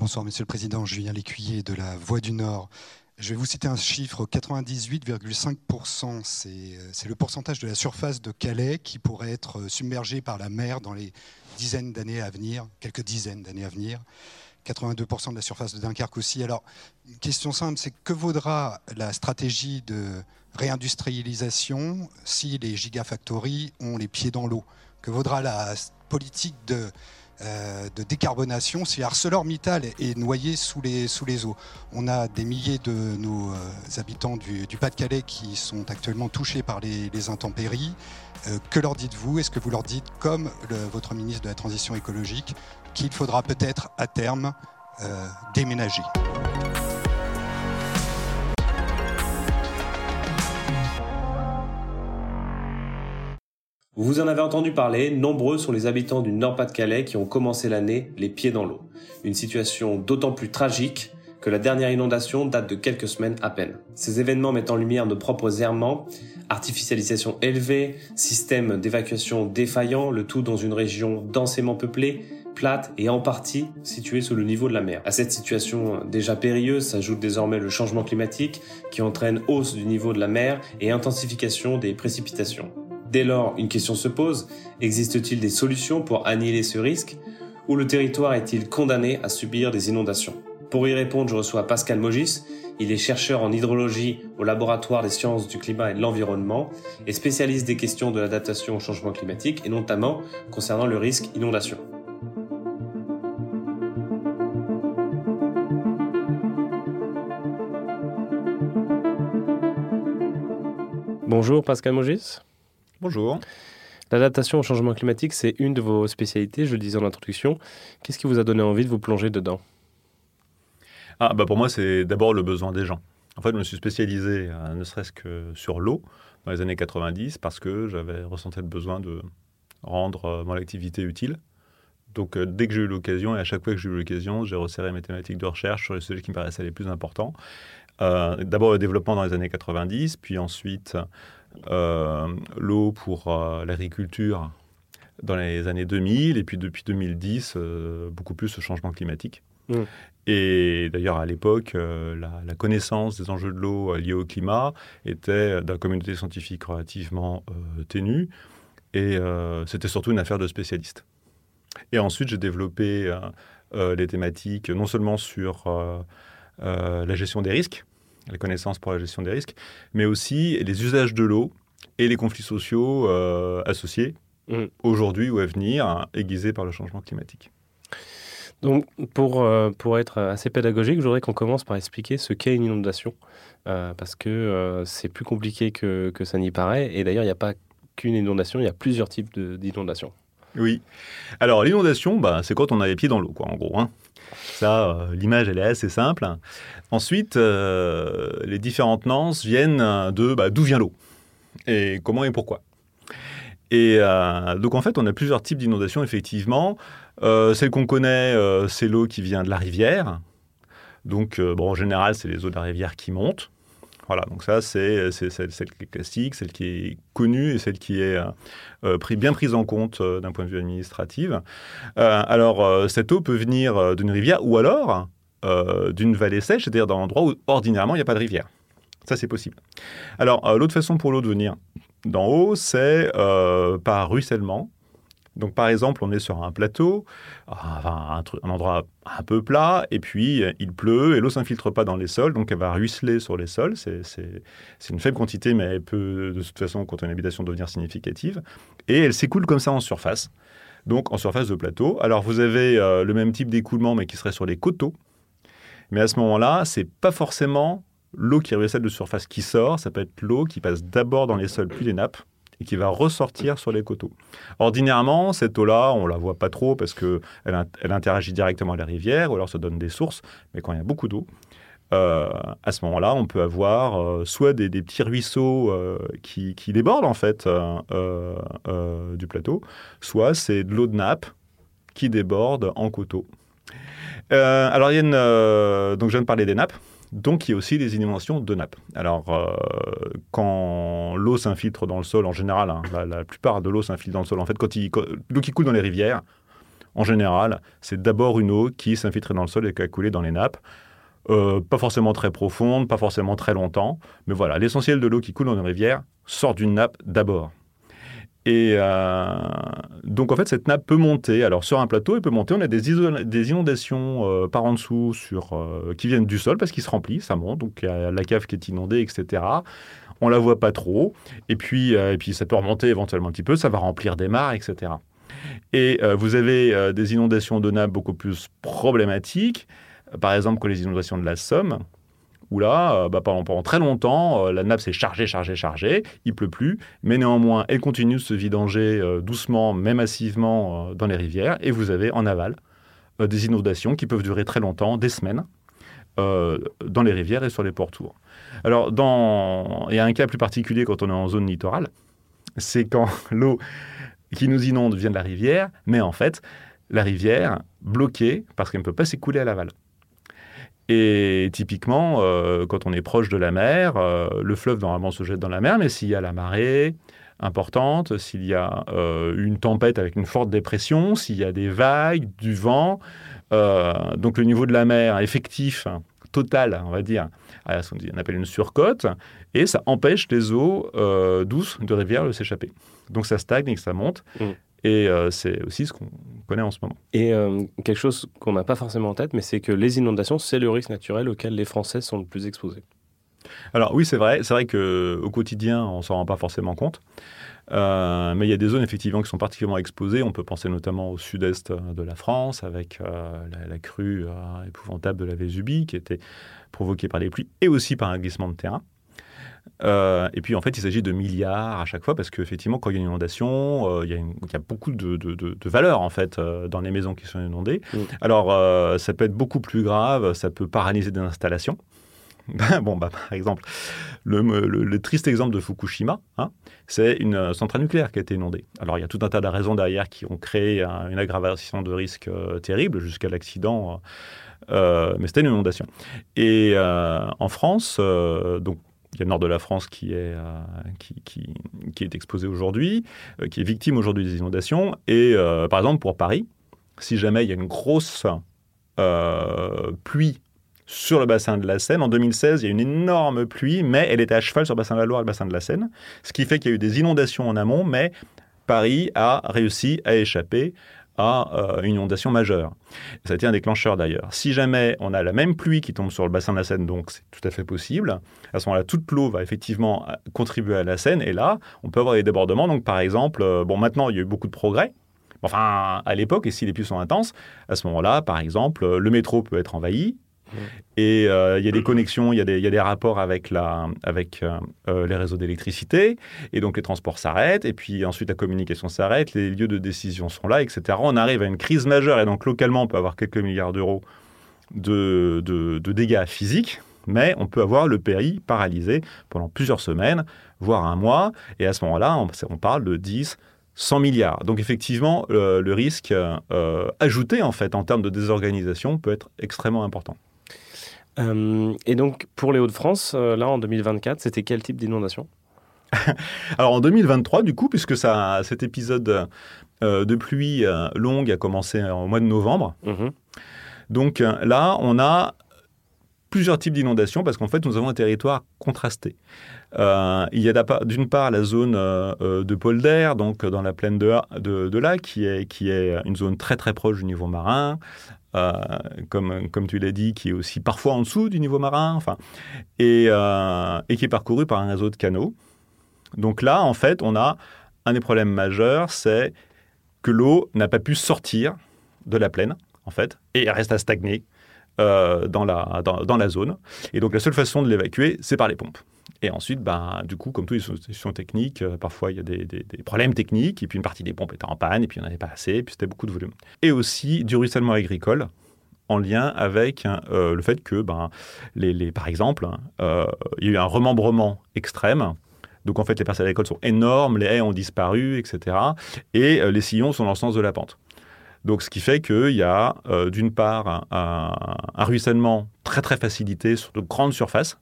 Bonsoir, Monsieur le Président. Julien Lécuyer de la Voix du Nord. Je vais vous citer un chiffre 98,5%. C'est le pourcentage de la surface de Calais qui pourrait être submergée par la mer dans les dizaines d'années à venir, quelques dizaines d'années à venir. 82% de la surface de Dunkerque aussi. Alors, une question simple, c'est que vaudra la stratégie de réindustrialisation si les gigafactories ont les pieds dans l'eau? Que vaudra la politique de euh, de décarbonation si ArcelorMittal est noyé sous les, sous les eaux. On a des milliers de nos euh, habitants du, Pas-de-Calais qui sont actuellement touchés par les, intempéries. Euh, que leur dites-vous? Est-ce que vous leur dites, comme votre ministre de la Transition écologique, qu'il faudra peut-être à terme déménager? Vous en avez entendu parler, nombreux sont les habitants du Nord-Pas-de-Calais qui ont commencé l'année les pieds dans l'eau. Une situation d'autant plus tragique que la dernière inondation date de quelques semaines à peine. Ces événements mettent en lumière nos propres errements, artificialisation élevée, système d'évacuation défaillant, le tout dans une région densément peuplée, plate et en partie située sous le niveau de la mer. À cette situation déjà périlleuse s'ajoute désormais le changement climatique qui entraîne hausse du niveau de la mer et intensification des précipitations. Dès lors, une question se pose, existe-t-il des solutions pour annihiler ce risque ou le territoire est-il condamné à subir des inondations? Pour y répondre, je reçois Pascal Mogis. Il est chercheur en hydrologie au laboratoire des sciences du climat et de l'environnement et spécialiste des questions de l'adaptation au changement climatique et notamment concernant le risque inondation. Bonjour Pascal Mogis. Bonjour. L'adaptation au changement climatique, c'est une de vos spécialités, je le disais en introduction. Qu'est-ce qui vous a donné envie de vous plonger dedans? Ah, bah Pour moi, c'est d'abord le besoin des gens. En fait, je me suis spécialisé, euh, ne serait-ce que sur l'eau, dans les années 90, parce que j'avais ressenti le besoin de rendre euh, mon activité utile. Donc, euh, dès que j'ai eu l'occasion, et à chaque fois que j'ai eu l'occasion, j'ai resserré mes thématiques de recherche sur les sujets qui me paraissaient les plus importants. d'abord le développement dans les années 90, puis ensuite euh, l'eau pour euh, l'agriculture dans les années 2000 et puis depuis 2010 euh, beaucoup plus le changement climatique. Mm. Et d'ailleurs, à l'époque, la, connaissance des enjeux de l'eau liés au climat était la communauté scientifique relativement ténue. Et c'était surtout une affaire de spécialistes. Et ensuite, j'ai développé les thématiques non seulement sur la gestion des risques, la connaissance pour la gestion des risques, mais aussi les usages de l'eau et les conflits sociaux euh, associés mm. aujourd'hui ou à venir, aiguisés par le changement climatique. Donc, pour, euh, pour être assez pédagogique, je voudrais qu'on commence par expliquer ce qu'est une inondation, euh, parce que c'est plus compliqué que, que ça n'y paraît. Et d'ailleurs, il n'y a pas qu'une inondation, il y a plusieurs types d'inondations. Oui. Alors, l'inondation, bah, c'est quand on a les pieds dans l'eau, quoi, en gros. Hein. Ça, euh, l'image, elle est assez simple. Ensuite, euh, les différentes nuances viennent de bah, d'où vient l'eau et comment et pourquoi. Et euh, donc, en fait, on a plusieurs types d'inondations, effectivement. celle qu'on connaît, c'est l'eau qui vient de la rivière. Donc, bon, en général, c'est les eaux de la rivière qui montent. Voilà, donc ça, c'est celle qui est classique, celle qui est connue et celle qui est euh, euh, bien prise en compte euh, d'un point de vue administratif. alors, cette eau peut venir d'une rivière ou alors d'une vallée sèche, c'est-à-dire dans l'endroit où ordinairement il n'y a pas de rivière. Ça, c'est possible. Alors, l'autre façon pour l'eau de venir d'en haut, c'est par ruissellement. Donc, par exemple, on est sur un plateau, un, endroit un peu plat, et puis euh, il pleut, et l'eau s'infiltre pas dans les sols, donc elle va ruisseler sur les sols. C'est une faible quantité, mais elle peut, de toute façon, quand une habitation devenir significative. Et elle s'écoule comme ça en surface, donc en surface de plateau. Alors, vous avez euh, le même type d'écoulement, mais qui serait sur les coteaux. Mais à ce moment-là, c'est pas forcément l'eau qui ruisselle de surface qui sort, ça peut être l'eau qui passe d'abord dans les sols, puis les nappes et qui va ressortir sur les coteaux. Ordinairement, cette eau-là, on la voit pas trop parce qu'elle elle interagit directement à la rivière ou alors ça donne des sources. Mais quand il y a beaucoup d'eau, euh, à ce moment-là, on peut avoir euh, soit des, petits ruisseaux euh, qui, débordent en fait du plateau, soit c'est de l'eau de nappe qui déborde en coteaux. alors, il y a donc je viens de parler des nappes. Donc, il y a aussi des inondations de nappes. Alors, euh, quand l'eau s'infiltre dans le sol, en général, hein, la, plupart de l'eau s'infiltre dans le sol. En fait, quand l'eau qui coule dans les rivières, en général, c'est d'abord une eau qui s'infiltre dans le sol et qui a coulé dans les nappes. Euh, pas forcément très profonde, pas forcément très longtemps, mais voilà, l'essentiel de l'eau qui coule dans une rivière sort d'une nappe d'abord. Et euh, donc, en fait, cette nappe peut monter. Alors, sur un plateau, elle peut monter. On a des, des inondations euh, par en dessous sur, qui viennent du sol parce qu'il se remplit, ça monte. Donc, la cave qui est inondée, etc. On la voit pas trop. Et puis, et puis, ça peut remonter éventuellement un petit peu. Ça va remplir des mares, etc. Et vous avez des inondations de nappes beaucoup plus problématiques par exemple, que les inondations de la Somme, où là, euh, bah, pendant, très longtemps, euh, la nappe s'est chargée, chargée, chargée, il pleut plus, mais néanmoins, elle continue de se vidanger euh, doucement, mais massivement dans les rivières, et vous avez en aval des inondations qui peuvent durer très longtemps, des semaines, dans les rivières et sur les pourtours. Alors, dans... il y a un cas plus particulier quand on est en zone littorale, c'est quand l'eau qui nous inonde vient de la rivière, mais en fait, la rivière bloquée parce qu'elle ne peut pas s'écouler à l'aval. Et typiquement, euh, quand on est proche de la mer, euh, le fleuve normalement se jette dans la mer, mais s'il y a la marée importante, s'il y a euh, une tempête avec une forte dépression, s'il y a des vagues, du vent, donc le niveau de la mer effectif, total, on va dire, on appelle une surcote, et ça empêche les eaux douces de rivière de s'échapper. Donc ça stagne et que ça monte. Mmh. Et euh, c'est aussi ce qu'on connaît en ce moment. Et euh, quelque chose qu'on n'a pas forcément en tête, mais c'est que les inondations, c'est le risque naturel auquel les Français sont le plus exposés. Alors oui, c'est vrai. C'est vrai qu'au quotidien, on ne s'en rend pas forcément compte. Euh, mais il y a des zones effectivement qui sont particulièrement exposées. On peut penser notamment au sud-est de la France avec la, crue épouvantable de la Vésubie qui était provoquée par les pluies et aussi par un glissement de terrain. Euh, et puis en fait, il s'agit de milliards à chaque fois parce qu'effectivement, quand il y a une inondation, euh, il, y a beaucoup de, de, valeur en fait euh, dans les maisons qui sont inondées. Mm. Alors, ça peut être beaucoup plus grave, ça peut paralyser des installations. bon, bah, par exemple, le, triste exemple de Fukushima, hein, c'est une centrale nucléaire qui a été inondée. Alors, il y a tout un tas de raisons derrière qui ont créé une aggravation de risque terrible jusqu'à l'accident. mais c'était une inondation. Et en France, donc il y a le nord de la France qui est, euh, qui, qui, est exposé aujourd'hui, euh, qui est victime aujourd'hui des inondations. Et euh, par exemple, pour Paris, si jamais il y a une grosse pluie sur le bassin de la Seine, en 2016, il y a une énorme pluie, mais elle était à cheval sur le bassin de la Loire et le bassin de la Seine, ce qui fait qu'il y a eu des inondations en amont, mais Paris a réussi à échapper à euh, une inondation majeure. Ça a été un déclencheur d'ailleurs. Si jamais on a la même pluie qui tombe sur le bassin de la Seine, donc c'est tout à fait possible, à ce moment-là, toute l'eau va effectivement euh, contribuer à la Seine, et là, on peut avoir des débordements. Donc par exemple, euh, bon maintenant, il y a eu beaucoup de progrès, Enfin, à l'époque, et si les pluies sont intenses, à ce moment-là, par exemple, le métro peut être envahi, et euh, il y a des connexions, il y, a des rapports avec, euh, euh, les réseaux d'électricité. Et donc les transports s'arrêtent. Et puis ensuite la communication s'arrête. Les lieux de décision sont là, etc. On arrive à une crise majeure. Et donc localement, on peut avoir quelques milliards d'euros de, de, dégâts physiques. Mais on peut avoir le pays paralysé pendant plusieurs semaines, voire un mois. Et à ce moment-là, on, parle de 10, 100 milliards. Donc effectivement, le risque ajouté en fait en termes de désorganisation peut être extrêmement important. Euh, et donc, pour les Hauts-de-France, euh, là, en 2024, c'était quel type d'inondation? Alors, en 2023, du coup, puisque ça, cet épisode euh, de pluie longue a commencé au mois de novembre, mhm. donc là, on a plusieurs types d'inondations parce qu'en fait, nous avons un territoire contrasté. il y a d'une part la zone de Polder, donc dans la plaine de, de, de là, qui est, qui est une zone très très proche du niveau marin, comme, comme tu l'as dit, qui est aussi parfois en dessous du niveau marin, enfin, et, euh, et qui est parcouru par un réseau de canaux. Donc là, en fait, on a un des problèmes majeurs, c'est que l'eau n'a pas pu sortir de la plaine, en fait, et elle reste à stagner euh, dans, la zone. Et donc la seule façon de l'évacuer, c'est par les pompes. Et ensuite, ben, du coup, comme toutes les solutions techniques, euh, parfois il y a des, problèmes techniques, et puis une partie des pompes était en panne, et puis il n'y en avait pas assez, et puis c'était beaucoup de volume. Et aussi du ruissellement agricole, en lien avec euh, le fait que, ben, les, par exemple, euh, il y a eu un remembrement extrême. Donc en fait, les parcelles agricoles sont énormes, les haies ont disparu, etc. Et les sillons sont dans le sens de la pente. Donc, ce qui fait qu'il y a d'une part un, un, ruissellement très très facilité sur de grandes surfaces,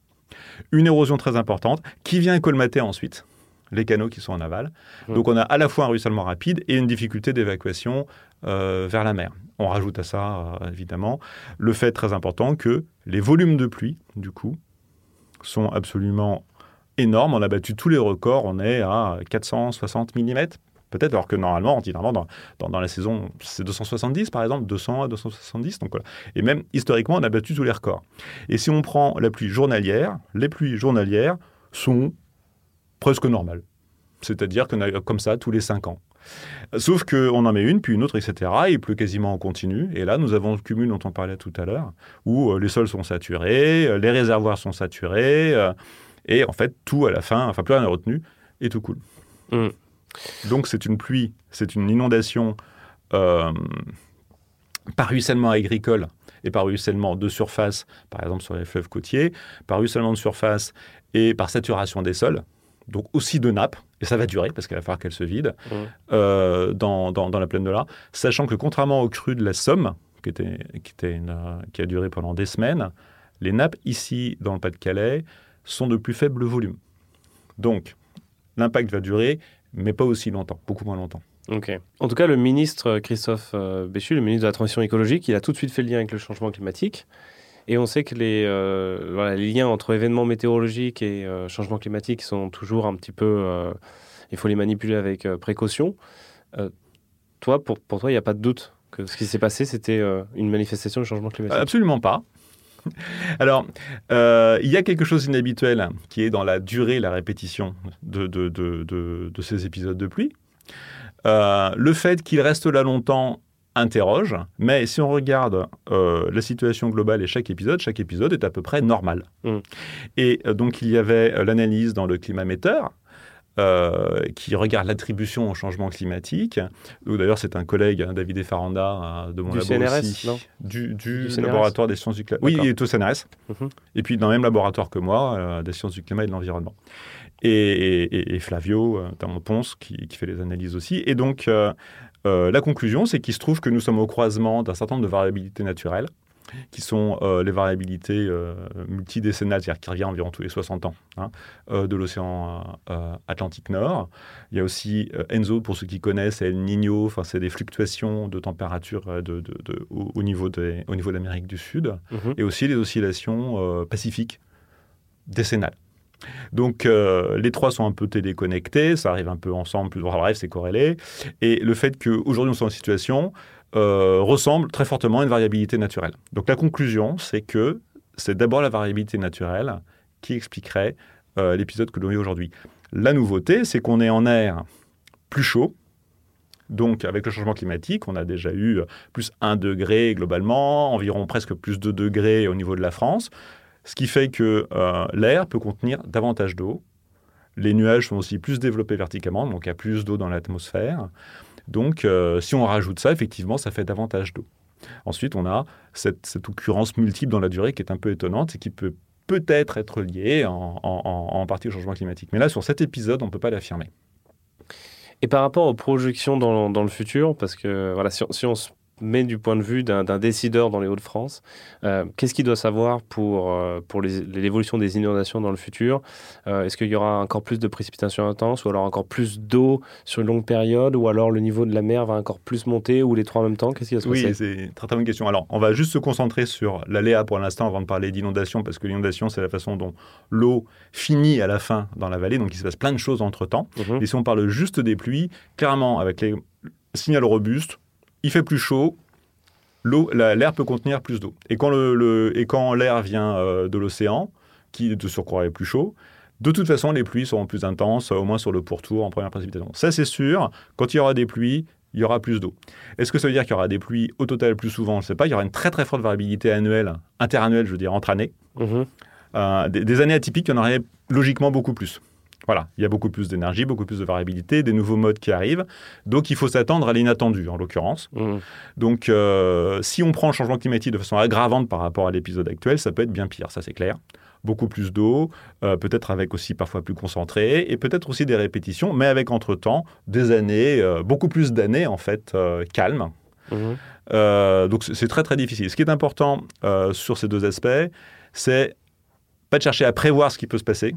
une érosion très importante qui vient colmater ensuite les canaux qui sont en aval. Donc on a à la fois un ruissellement rapide et une difficulté d'évacuation vers la mer. On rajoute à ça, évidemment, le fait très important que les volumes de pluie, du coup, sont absolument énormes. On a battu tous les records, on est à 460 mm peut-être, alors que normalement, ordinairement, dans, dans, la saison, c'est 270 par exemple, 200 à 270. Donc. Et même historiquement, on a battu tous les records. Et si on prend la pluie journalière, les pluies journalières sont presque normales. C'est-à-dire qu'on a comme ça tous les 5 ans. Sauf qu'on en met une, puis une autre, etc. il pleut quasiment en continu. Et là, nous avons le cumul dont on parlait tout à l'heure, où euh, les sols sont saturés, euh, les réservoirs sont saturés, euh, et en fait, tout à la fin, enfin, plus rien n'est retenu, et tout coule. Mmh. Donc c'est une pluie, c'est une inondation euh, par ruissellement agricole et par ruissellement de surface, par exemple sur les fleuves côtiers, par ruissellement de surface et par saturation des sols, donc aussi de nappes, et ça va durer parce qu'il va falloir qu'elles se vident, mmh. euh, dans, la plaine de l'A, sachant que contrairement au cru de la Somme, qui, était, qui, était qui a duré pendant des semaines, les nappes ici, dans le Pas-de-Calais, sont de plus faible volume. Donc, l'impact va durer mais pas aussi longtemps, beaucoup moins longtemps. Ok. En tout cas, le ministre Christophe euh, Béchu, le ministre de la Transition écologique, il a tout de suite fait le lien avec le changement climatique. Et on sait que les, euh, les liens entre événements météorologiques et euh, changement climatique sont toujours un petit peu... il faut les manipuler avec précaution. toi, pour, pour toi, il n'y a pas de doute que ce qui s'est passé, c'était une manifestation du changement climatique? Absolument pas. Alors, euh, il y a quelque chose d'inhabituel qui est dans la durée, la répétition de, de, ces épisodes de pluie. Euh, le fait qu'il reste là longtemps interroge, mais si on regarde euh, la situation globale et chaque épisode, chaque épisode est à peu près normal. Mm. Et donc il y avait l'analyse dans le climaméteur, euh, qui regarde l'attribution au changement climatique. D'ailleurs, c'est un collègue, hein, David Efaranda, euh, de mon du CNRS, non? du, du, laboratoire des sciences du climat. Oui, il est au CNRS. Mhm. Et puis, dans le même laboratoire que moi, euh, des sciences du climat et de l'environnement. Et, Flavio, notamment Ponce, qui, qui, fait les analyses aussi. Et donc, la conclusion, c'est qu'il se trouve que nous sommes au croisement d'un certain nombre de variabilités naturelles qui sont euh, les variabilités euh, multidécennales, c'est-à-dire qui reviennent environ tous les 60 ans, hein, euh, de l'océan Atlantique Nord. Il y a aussi Enzo, pour ceux qui connaissent, et El Niño, enfin, c'est des fluctuations de température de, au, niveau de, au niveau de l'Amérique du Sud, mhm. et aussi les oscillations pacifiques décennales. Donc les trois sont un peu téléconnectés, ça arrive un peu ensemble, plus bref, c'est corrélé. Et le fait qu'aujourd'hui on soit en situation euh, ressemble très fortement à une variabilité naturelle. Donc la conclusion, c'est que c'est d'abord la variabilité naturelle qui expliquerait euh, l'épisode que l'on vit aujourd'hui. La nouveauté, c'est qu'on est en air plus chaud. Donc, avec le changement climatique, on a déjà eu plus 1 degré globalement, environ presque plus 2 degrés au niveau de la France, ce qui fait que euh, l'air peut contenir davantage d'eau. Les nuages sont aussi plus développés verticalement, donc il y a plus d'eau dans l'atmosphère. Donc, euh, si on rajoute ça, effectivement, ça fait davantage d'eau. Ensuite, on a cette, occurrence multiple dans la durée qui est un peu étonnante et qui peut peut-être être liée en, partie au changement climatique. Mais là, sur cet épisode, on ne peut pas l'affirmer. Et par rapport aux projections dans, le futur, parce que voilà, si, si on se mais du point de vue d'un décideur dans les Hauts-de-France, euh, qu'est-ce qu'il doit savoir pour, euh, pour l'évolution des inondations dans le futur? Euh, Est-ce qu'il y aura encore plus de précipitations intenses ou alors encore plus d'eau sur une longue période ou alors le niveau de la mer va encore plus monter ou les trois en même temps? Qu'est-ce qui va se passer? Oui, c'est une très, très bonne question. Alors, on va juste se concentrer sur l'aléa pour l'instant avant de parler d'inondation parce que l'inondation, c'est la façon dont l'eau finit à la fin dans la vallée, donc il se passe plein de choses entre-temps. Mhm. Et si on parle juste des pluies, clairement, avec les signaux robustes, il fait plus chaud, l'air peut contenir plus d'eau. Et quand, l'air vient euh, de l'océan, qui de surcroît est plus chaud, de toute façon, les pluies seront plus intenses, au moins sur le pourtour en première précipitation. Ça, c'est sûr. Quand il y aura des pluies, il y aura plus d'eau. Est-ce que ça veut dire qu'il y aura des pluies au total plus souvent? Je ne sais pas. Il y aura une très très forte variabilité annuelle, interannuelle, je veux dire, entre années. Mm-hmm. Euh, des, années atypiques, il y en aurait logiquement beaucoup plus. Voilà, il y a beaucoup plus d'énergie, beaucoup plus de variabilité, des nouveaux modes qui arrivent. Donc il faut s'attendre à l'inattendu, en l'occurrence. Mmh. Donc euh, si on prend le changement climatique de façon aggravante par rapport à l'épisode actuel, ça peut être bien pire, ça c'est clair. Beaucoup plus d'eau, euh, peut-être avec aussi parfois plus concentré, et peut-être aussi des répétitions, mais avec entre-temps des années, euh, beaucoup plus d'années en fait, calmes. Mmh. donc c'est très très difficile. Ce qui est important sur ces deux aspects, c'est pas de chercher à prévoir ce qui peut se passer,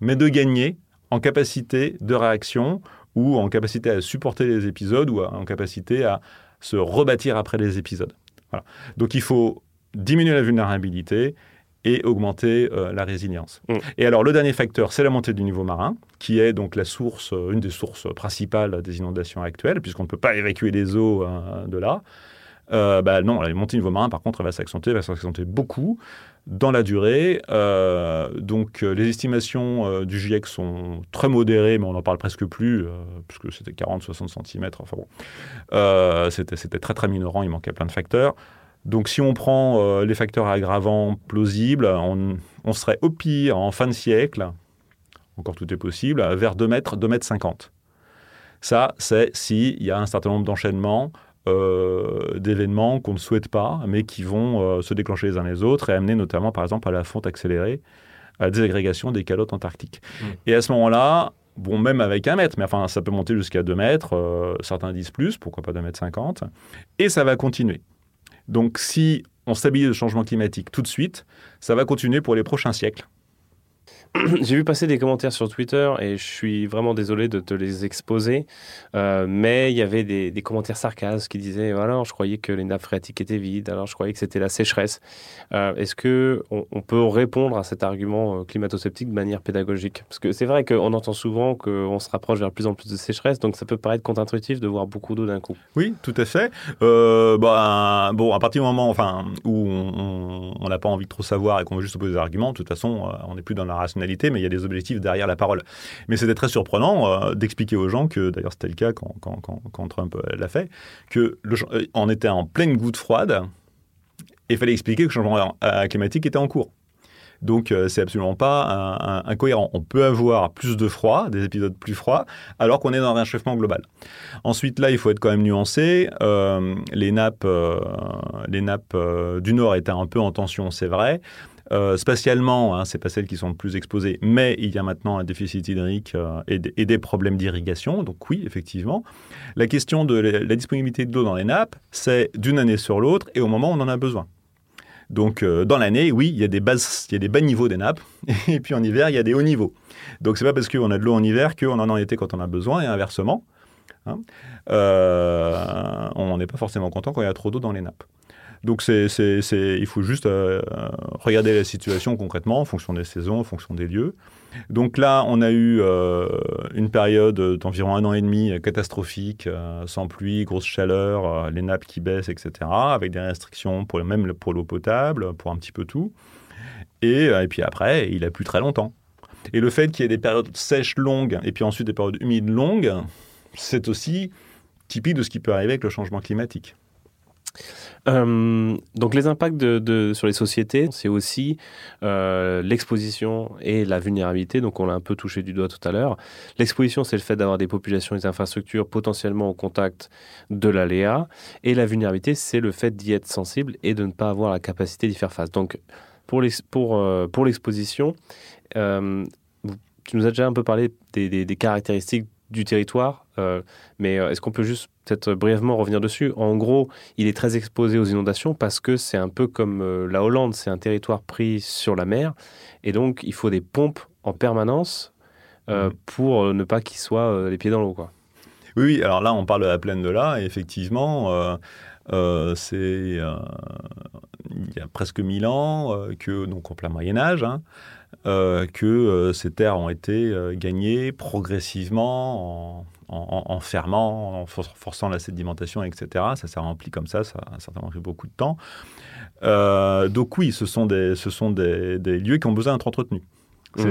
mais de gagner en capacité de réaction ou en capacité à supporter les épisodes ou en capacité à, se rebâtir après les épisodes. Donc il faut diminuer la vulnérabilité et augmenter euh, la résilience. Mm. Et alors le dernier facteur, c'est la montée du niveau marin, qui est donc la source, euh, une des sources principales des inondations actuelles, puisqu'on ne peut pas évacuer les eaux euh, de là. Bah non, la montée niveau marin, par contre, elle va s'accentuer, va s'accentuer beaucoup dans la durée. donc les estimations du GIEC sont très modérées, mais on n'en parle presque plus, puisque c'était 40-60 cm. Enfin bon, c'était très très minorant, il manquait plein de facteurs. Donc si on prend euh, les facteurs aggravants plausibles, on, serait au pire en fin de siècle, encore tout est possible, vers 2 mètres, 2 mètres 50. Ça, c'est s'il y a un certain nombre d'enchaînements euh, d'événements qu'on ne souhaite pas, mais qui vont euh, se déclencher les uns les autres et amener notamment, par exemple, à la fonte accélérée, à la désagrégation des calottes antarctiques. Mmh. Et à ce moment-là, bon, même avec un mètre, mais enfin, ça peut monter jusqu'à 2 mètres, certains disent plus, pourquoi pas 2 mètres 50, et ça va continuer. Donc si on stabilise le changement climatique tout de suite, ça va continuer pour les prochains siècles. J'ai vu passer des commentaires sur Twitter et je suis vraiment désolé de te les exposer, euh, mais il y avait des, commentaires sarcasmes qui disaient alors je croyais que les nappes phréatiques étaient vides, alors je croyais que c'était la sécheresse. Euh, est-ce que on, peut répondre à cet argument euh, climato-sceptique de manière pédagogique? Parce que c'est vrai qu'on entend souvent qu'on se rapproche vers plus en plus de sécheresse, donc ça peut paraître contre-intuitif de voir beaucoup d'eau d'un coup. Oui, tout à fait. bah, bon, à partir du moment enfin, où on n'a pas envie de trop savoir et qu'on veut juste opposer des arguments, de toute façon, on n'est plus dans la rationalité mais il y a des objectifs derrière la parole. Mais c'était très surprenant euh, d'expliquer aux gens que, d'ailleurs c'était le cas quand, Trump euh, l'a fait, qu'on euh, était en pleine goutte froide et il fallait expliquer que le changement climatique était en cours. Donc c'est absolument pas incohérent. On peut avoir plus de froid, des épisodes plus froids, alors qu'on est dans un réchauffement global. Ensuite, là, il faut être quand même nuancé. les nappes du Nord étaient un peu en tension, c'est vrai. Euh, spatialement, hein, ce n'est pas celles qui sont le plus exposées, mais il y a maintenant un déficit hydrique euh, et, des problèmes d'irrigation. Donc oui, effectivement. La question de la, disponibilité d'eau dans les nappes, c'est d'une année sur l'autre et au moment où on en a besoin. Donc euh, dans l'année, oui, il y, a des il y a des bas niveaux des nappes, et puis en hiver, il y a des hauts niveaux. Donc c'est pas parce qu'on a de l'eau en hiver qu'on en a en été quand on a besoin, et inversement. Hein. on n'est pas forcément content quand il y a trop d'eau dans les nappes. Donc il faut juste euh, regarder la situation concrètement en fonction des saisons, en fonction des lieux. Donc là, on a eu euh, une période d'environ un an et demi catastrophique, euh, sans pluie, grosse chaleur, les nappes qui baissent, etc., avec des restrictions pour, même pour l'eau potable, pour un petit peu tout. Et, et puis après, il a plu très longtemps. Et le fait qu'il y ait des périodes sèches longues et puis ensuite des périodes humides longues, c'est aussi typique de ce qui peut arriver avec le changement climatique. Euh, donc les impacts de, sur les sociétés, c'est aussi euh, l'exposition et la vulnérabilité. Donc on l'a un peu touché du doigt tout à l'heure. L'exposition, c'est le fait d'avoir des populations et des infrastructures potentiellement au contact de l'aléa. Et la vulnérabilité, c'est le fait d'y être sensible et de ne pas avoir la capacité d'y faire face. Donc pour euh, l'exposition, pour, tu nous as déjà un peu parlé des caractéristiques du territoire, mais est-ce qu'on peut juste peut-être brièvement revenir dessus? En gros, il est très exposé aux inondations parce que c'est un peu comme euh, la Hollande, c'est un territoire pris sur la mer. Et donc, il faut des pompes en permanence euh, mmh. pour euh, ne pas qu'il soit les pieds dans l'eau. Quoi. Oui, alors là, on parle de la plaine de là, et effectivement, c'est il y a presque 1000 ans, que, donc en plein Moyen-Âge, hein, que ces terres ont été gagnées progressivement en en, fermant, en forçant la sédimentation, etc. Ça s'est rempli comme ça, ça a certainement pris beaucoup de temps. Euh, donc oui, ce sont, des, ce sont des, lieux qui ont besoin d'être entretenus.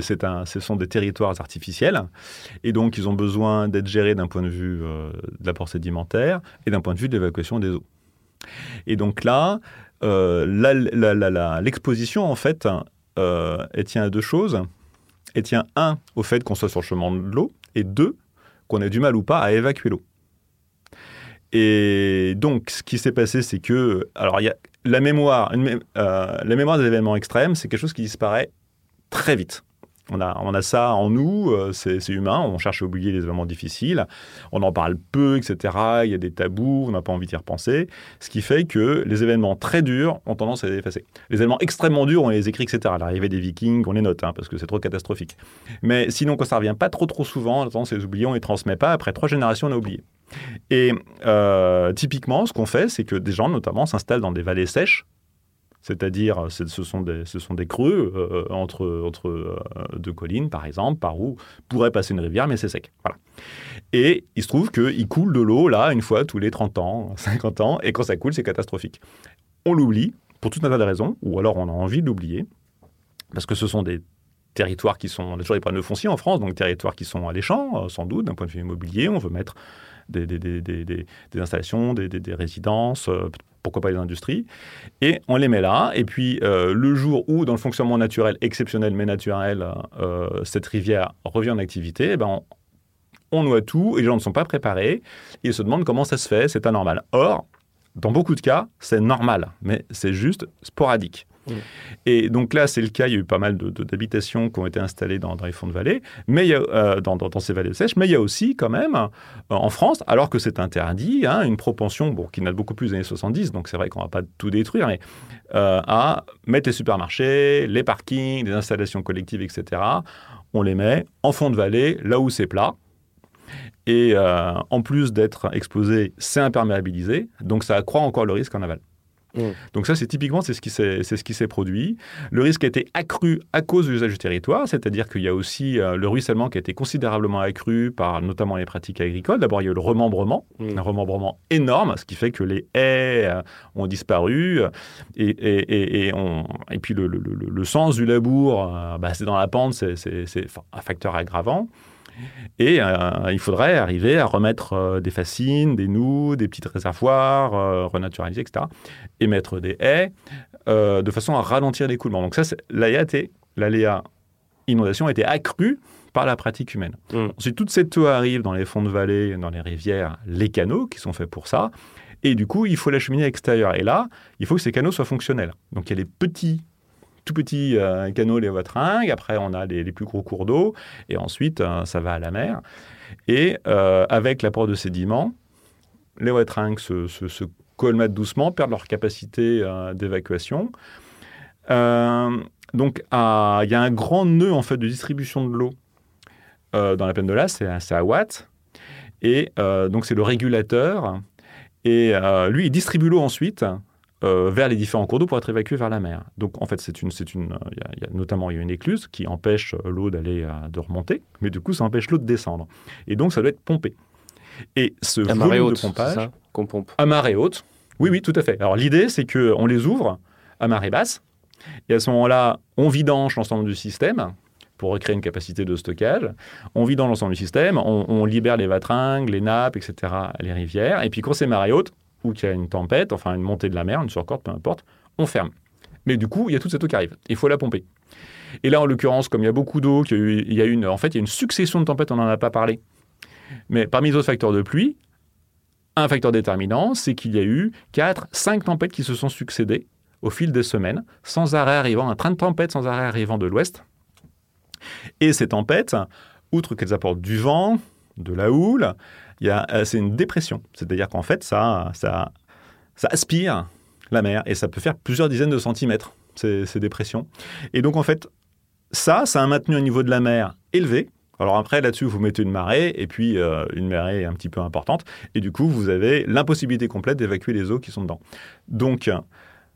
C'est, mmh. un, ce sont des territoires artificiels et donc ils ont besoin d'être gérés d'un point de vue euh, de l'apport sédimentaire et d'un point de vue de l'évacuation des eaux. Et donc là, euh, l'exposition en fait, elle tient à deux choses. Elle tient un au fait qu'on soit sur le chemin de l'eau et deux qu'on ait du mal ou pas à évacuer l'eau. Et donc, ce qui s'est passé, c'est que, alors, la mémoire, euh, la mémoire des événements extrêmes, c'est quelque chose qui disparaît très vite. On a, ça en nous, euh, c'est humain, on cherche à oublier les événements difficiles, on en parle peu, etc. Il y a des tabous, on n'a pas envie d'y repenser, ce qui fait que les événements très durs ont tendance à les effacer. Les événements extrêmement durs, on les écrit, etc. L'arrivée des Vikings, on les note, hein, parce que c'est trop catastrophique. Mais sinon, quand ça revient pas trop trop souvent, on a tendance à les oublier, on les transmet pas, après trois générations, on a oublié. Et euh, typiquement, ce qu'on fait, c'est que des gens, notamment, s'installent dans des vallées sèches, c'est-à-dire ce sont des, ce sont des creux euh, entre, entre euh, deux collines, par exemple, par où pourrait passer une rivière, mais c'est sec. Voilà. Et il se trouve qu'il coule de l'eau, là, une fois tous les 30 ans, 50 ans, et quand ça coule, c'est catastrophique. On l'oublie, pour tout un tas de raisons, ou alors on a envie de l'oublier, parce que ce sont des territoires qui sont, on a toujours des problèmes de foncier en France, donc territoires qui sont alléchants, sans doute, d'un point de vue immobilier, on veut mettre des installations, des, résidences, pourquoi pas les industries, et on les met là. Et puis euh, le jour où, dans le fonctionnement naturel, exceptionnel mais naturel, euh, cette rivière revient en activité, eh ben on, on, noie tout et les gens ne sont pas préparés. Ils se demandent comment ça se fait, c'est anormal. Or, dans beaucoup de cas, c'est normal, mais c'est juste sporadique. Et donc là, c'est le cas. Il y a eu pas mal d'habitations qui ont été installées dans, les fonds de vallée, mais il y a, euh, dans, ces vallées sèches. Mais il y a aussi, quand même, euh, en France, alors que c'est interdit, hein, une propension bon, qui n'a beaucoup plus des années 70, donc c'est vrai qu'on ne va pas tout détruire, mais euh, à mettre les supermarchés, les parkings, les installations collectives, etc. On les met en fond de vallée, là où c'est plat. Et en plus d'être exposé, c'est imperméabilisé, donc ça accroît encore le risque en aval. Mm. Donc ça, c'est typiquement c'est ce qui s'est ce qui s'est produit. Le risque a été accru à cause de l'usage du territoire, c'est-à-dire qu'il y a aussi euh, le ruissellement qui a été considérablement accru par notamment les pratiques agricoles. D'abord, il y a eu le remembrement, mm. un remembrement énorme, ce qui fait que les haies euh, ont disparu et, et, et, on, et puis le, le, le, sens du labour, euh, bah, c'est dans la pente, c'est un facteur aggravant. Et euh, il faudrait arriver à remettre euh, des fascines, des nœuds, des petits réservoirs, euh, renaturaliser, etc. Et mettre des haies de façon à ralentir l'écoulement. Donc ça, l'aléa inondation a été accrue par la pratique humaine. Mm. Ensuite, toute cette eau arrive dans les fonds de vallée, dans les rivières, les canaux qui sont faits pour ça. Et du coup, il faut l'acheminer à l'extérieur. Et là, il faut que ces canaux soient fonctionnels. Donc il y a les petits tout petits euh, les wateringues. Après, on a les, plus gros cours d'eau. Et ensuite, euh, ça va à la mer. Et euh, avec l'apport de sédiments, les wateringues se, se, colmatent doucement, perdent leur capacité d'évacuation. donc, il y a un grand nœud en fait de distribution de l'eau dans la plaine de l'As, c'est à Watt. Et donc, c'est le régulateur. Et lui, il distribue l'eau ensuite euh, vers les différents cours d'eau pour être évacué vers la mer. Donc en fait, c'est une, c'est une, y, a, notamment il y a une écluse qui empêche l'eau d'aller euh, de remonter, mais du coup ça empêche l'eau de descendre. Et donc ça doit être pompé. Et ce à volume haute, de pompage qu'on pompe. à marée haute. Oui, oui, tout à fait. Alors l'idée, c'est que on les ouvre à marée basse, et à ce moment-là, on vidange l'ensemble du système pour recréer une capacité de stockage. On vit dans l'ensemble du système, on, on libère les vatringues, les nappes, etc., les rivières. Et puis quand c'est marée haute, ou qu'il y a une tempête, enfin une montée de la mer, une surcorde, peu importe, on ferme. Mais du coup, il y a toute cette eau qui arrive. Il faut la pomper. Et là, en l'occurrence, comme il y a beaucoup d'eau, il y a une, en fait, il une succession de tempêtes, on n'en a pas parlé. Mais parmi les autres facteurs de pluie, un facteur déterminant, c'est qu'il y a eu 4, 5 tempêtes qui se sont succédées au fil des semaines, sans arrêt arrivant, un train de tempêtes sans arrêt arrivant de l'ouest. Et ces tempêtes, outre qu'elles apportent du vent, de la houle, c'est une dépression. C'est-à-dire qu'en fait, ça, aspire la mer et ça peut faire plusieurs dizaines de centimètres, ces, dépressions. Et donc, en fait, ça, ça a maintenu un niveau de la mer élevé. Alors après, là-dessus, vous mettez une marée, et puis euh, une marée un petit peu importante, et du coup, vous avez l'impossibilité complète d'évacuer les eaux qui sont dedans. Donc,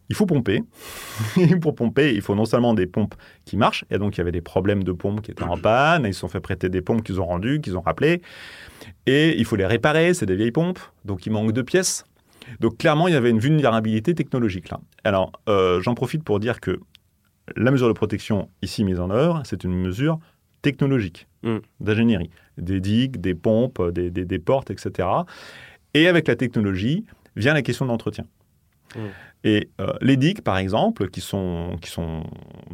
il faut pomper. pour pomper, il faut non seulement des pompes qui marchent, et donc il y avait des problèmes de pompes qui étaient en panne, ils se sont fait prêter des pompes qu'ils ont rendues, qu'ils ont rappelées, et il faut les réparer, c'est des vieilles pompes, donc il manque de pièces. Donc clairement, il y avait une vulnérabilité technologique là. Alors, euh, j'en profite pour dire que la mesure de protection ici mise en œuvre, c'est une mesure technologique, mm. d'ingénierie. Des digues, des pompes, des, des, portes, etc. Et avec la technologie vient la question d'entretien. Mm. Et euh, les digues, par exemple, qui sont, qui sont.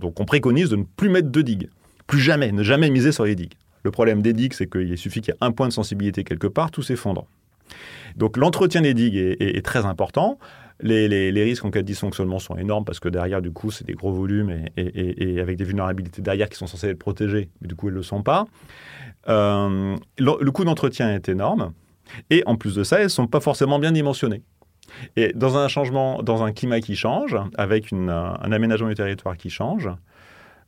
Donc, on préconise de ne plus mettre de digues. Plus jamais, ne jamais miser sur les digues. Le problème des digues, c'est qu'il suffit qu'il y ait un point de sensibilité quelque part, tout s'effondre. Donc, l'entretien des digues est, très important. Les, risques en cas de dysfonctionnement sont énormes parce que derrière, du coup, c'est des gros volumes et, avec des vulnérabilités derrière qui sont censées être protégées, mais du coup, elles ne le sont pas. Euh, le, coût d'entretien est énorme. Et en plus de ça, elles ne sont pas forcément bien dimensionnées. Et dans un changement, dans un climat qui change, avec un aménagement du territoire qui change,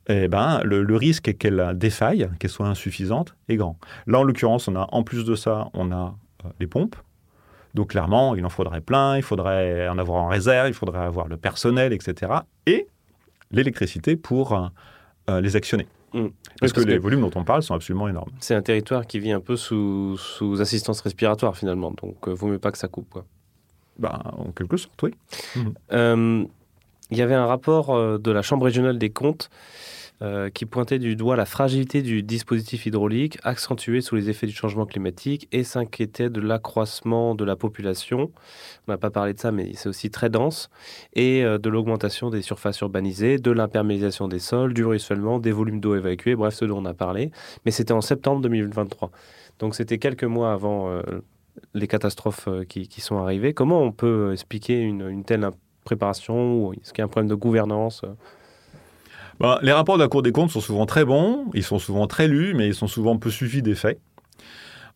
eh ben, le, le risque qu'elle défaille, qu'elle soit insuffisante, est grand. Là, en l'occurrence, on a, en plus de ça, on a euh, les pompes. Donc, clairement, il en faudrait plein, il faudrait en avoir en réserve, il faudrait avoir le personnel, etc. Et l'électricité pour euh, euh, les actionner. Mm. Parce, parce que, que- les volumes dont on parle sont absolument énormes. C'est un territoire qui vit un peu sous, sous assistance respiratoire finalement, donc euh, vaut mieux pas que ça coupe. Quoi. Ben, en quelque sorte, oui. Euh, Il y avait un rapport euh, de la Chambre régionale des comptes euh, qui pointait du doigt la fragilité du dispositif hydraulique, accentuée sous les effets du changement climatique, et s'inquiétait de l'accroissement de la population. On n'a pas parlé de ça, mais c'est aussi très dense, et euh, de l'augmentation des surfaces urbanisées, de l'imperméabilisation des sols, du ruissellement, des volumes d'eau évacués, bref, ce dont on a parlé. Mais c'était en septembre 2023. Donc c'était quelques mois avant les catastrophes qui, qui sont arrivées. Comment on peut expliquer une, une telle préparation ou Est-ce qu'il y a un problème de gouvernance euh Ben, les rapports de la Cour des comptes sont souvent très bons, ils sont souvent très lus, mais ils sont souvent peu suivis des faits.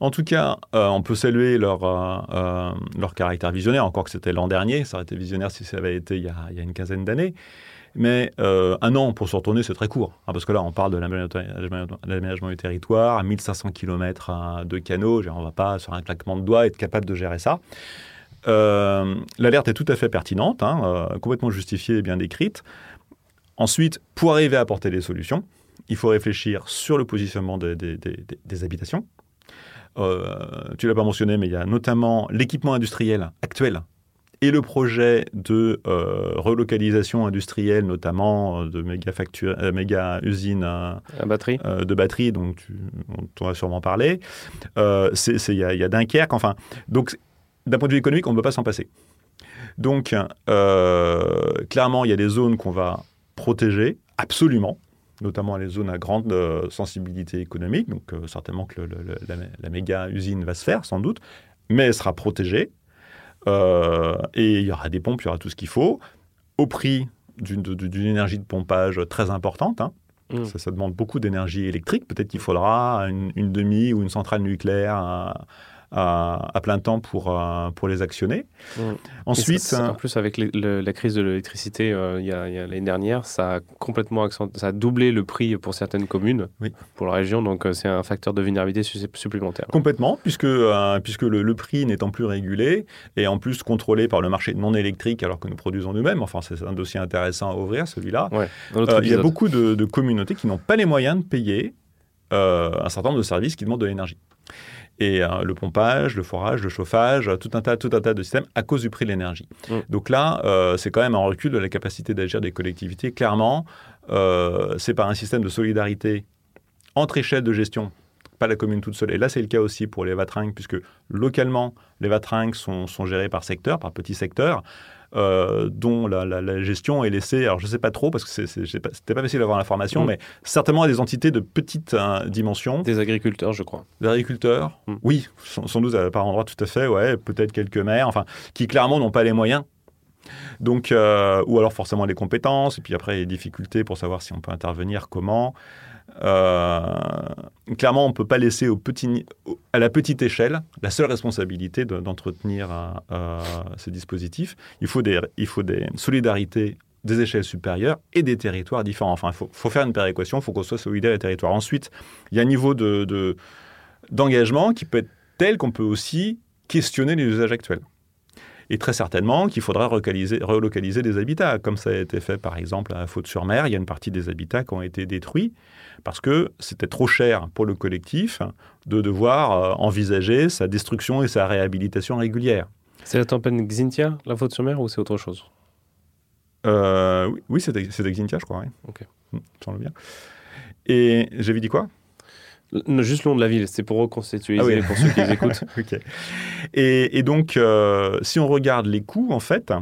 En tout cas, euh, on peut saluer leur, euh, leur caractère visionnaire, encore que c'était l'an dernier, ça aurait été visionnaire si ça avait été il y a, une quinzaine d'années. Mais un an pour se retourner, c'est très court. hein, parce que là, on parle de l'aménagement du territoire, à 1500 km de canaux. On ne va pas, sur un claquement de doigts, être capable de gérer ça. Euh, L'alerte est tout à fait pertinente, hein, euh, complètement justifiée et bien décrite. Ensuite, pour arriver à apporter des solutions, il faut réfléchir sur le positionnement des, des- des- des- des habitations. Euh, tu l'as pas mentionné, mais il y a notamment l'équipement industriel actuel et le projet de euh, relocalisation industrielle, notamment de méga, euh, usines batterie euh, de batterie, donc tu, on t'en a sûrement parlé. C'est- c'est- Il y, a- il y a Dunkerque, enfin. Donc, d'un point de vue économique, on ne peut pas s'en passer. Donc, euh, clairement, il y a des zones qu'on va protéger, absolument, notamment les zones à grande euh, sensibilité économique. Donc, euh, certainement que le- le- le- la, la méga usine va se faire, sans doute, mais elle sera protégée. Et il y aura des pompes, il y aura tout ce qu'il faut, au prix d'une énergie de pompage très importante. hein. Mm. Ça, ça demande beaucoup d'énergie électrique. Peut-être qu'il faudra une, une demi ou une centrale nucléaire à, à- à plein temps pour, euh, pour les actionner. Mm. Ensuite, Et ça- ça- euh, en plus, avec les- le- la crise de l'électricité euh, il y a, il y a l'année dernière, ça a complètement ça a doublé le prix pour certaines communes, Oui. pour la région. Donc, c'est un facteur de vulnérabilité su- supplémentaire. Complètement, puisque, puisque le, le prix n'étant plus régulé et en plus contrôlé par le marché non électrique alors que nous produisons nous-mêmes. Enfin, c'est un dossier intéressant à ouvrir, celui-là. Ouais, Euh, il y a beaucoup de, de communautés qui n'ont pas les moyens de payer euh, un certain nombre de services qui demandent de l'énergie. Et euh, le pompage, le forage, le chauffage, tout un tas, tout un tas de systèmes à cause du prix de l'énergie. Mm. Donc là, euh, c'est quand même un recul de la capacité d'agir des collectivités. Clairement, euh, c'est par un système de solidarité entre échelles de gestion, pas la commune toute seule. Et là, c'est le cas aussi pour les vatringues, puisque localement, les vatringues sont, sont gérées par secteur, par petits secteurs. Euh, dont la, la- la gestion est laissée, alors je ne sais pas trop, parce que j'ai pas- c'était pas facile d'avoir l'information, Mm. mais certainement à des entités de petite euh, dimension, Des agriculteurs, je crois. des agriculteurs, Mm. oui, sans, sans doute à- par endroit tout à fait, ouais, peut-être quelques maires, enfin, qui clairement n'ont pas les moyens. Donc, euh, ou alors forcément les compétences, et puis après les difficultés pour savoir si on peut intervenir, comment. Euh, clairement, on ne peut pas laisser au petit, à la petite échelle la seule responsabilité de- d'entretenir euh, euh, ces dispositifs. Il faut des, il faut des solidarités des échelles supérieures et des territoires différents. Enfin, il faut, faire une péréquation, il faut qu'on soit solidaire des territoires. Ensuite, il y a un niveau de- de- d'engagement qui peut être tel qu'on peut aussi questionner les usages actuels. Et très certainement qu'il faudra relocaliser, des habitats, comme ça a été fait par exemple à Faute-sur-Mer. Il y a une partie des habitats qui ont été détruits parce que c'était trop cher pour le collectif de devoir euh, envisager sa destruction et sa réhabilitation régulière. C'est la tempête Xintia, la faute sur mer, ou c'est autre chose? Euh, oui, oui, c'était Xintia, je crois. Oui. Ok. Mm, semble bien. Et j'avais dit quoi? Juste le nom de la ville, c'est pour reconstituer Ah oui. pour ceux qui les écoutent. Et, et donc, euh, si on regarde les coûts, en fait,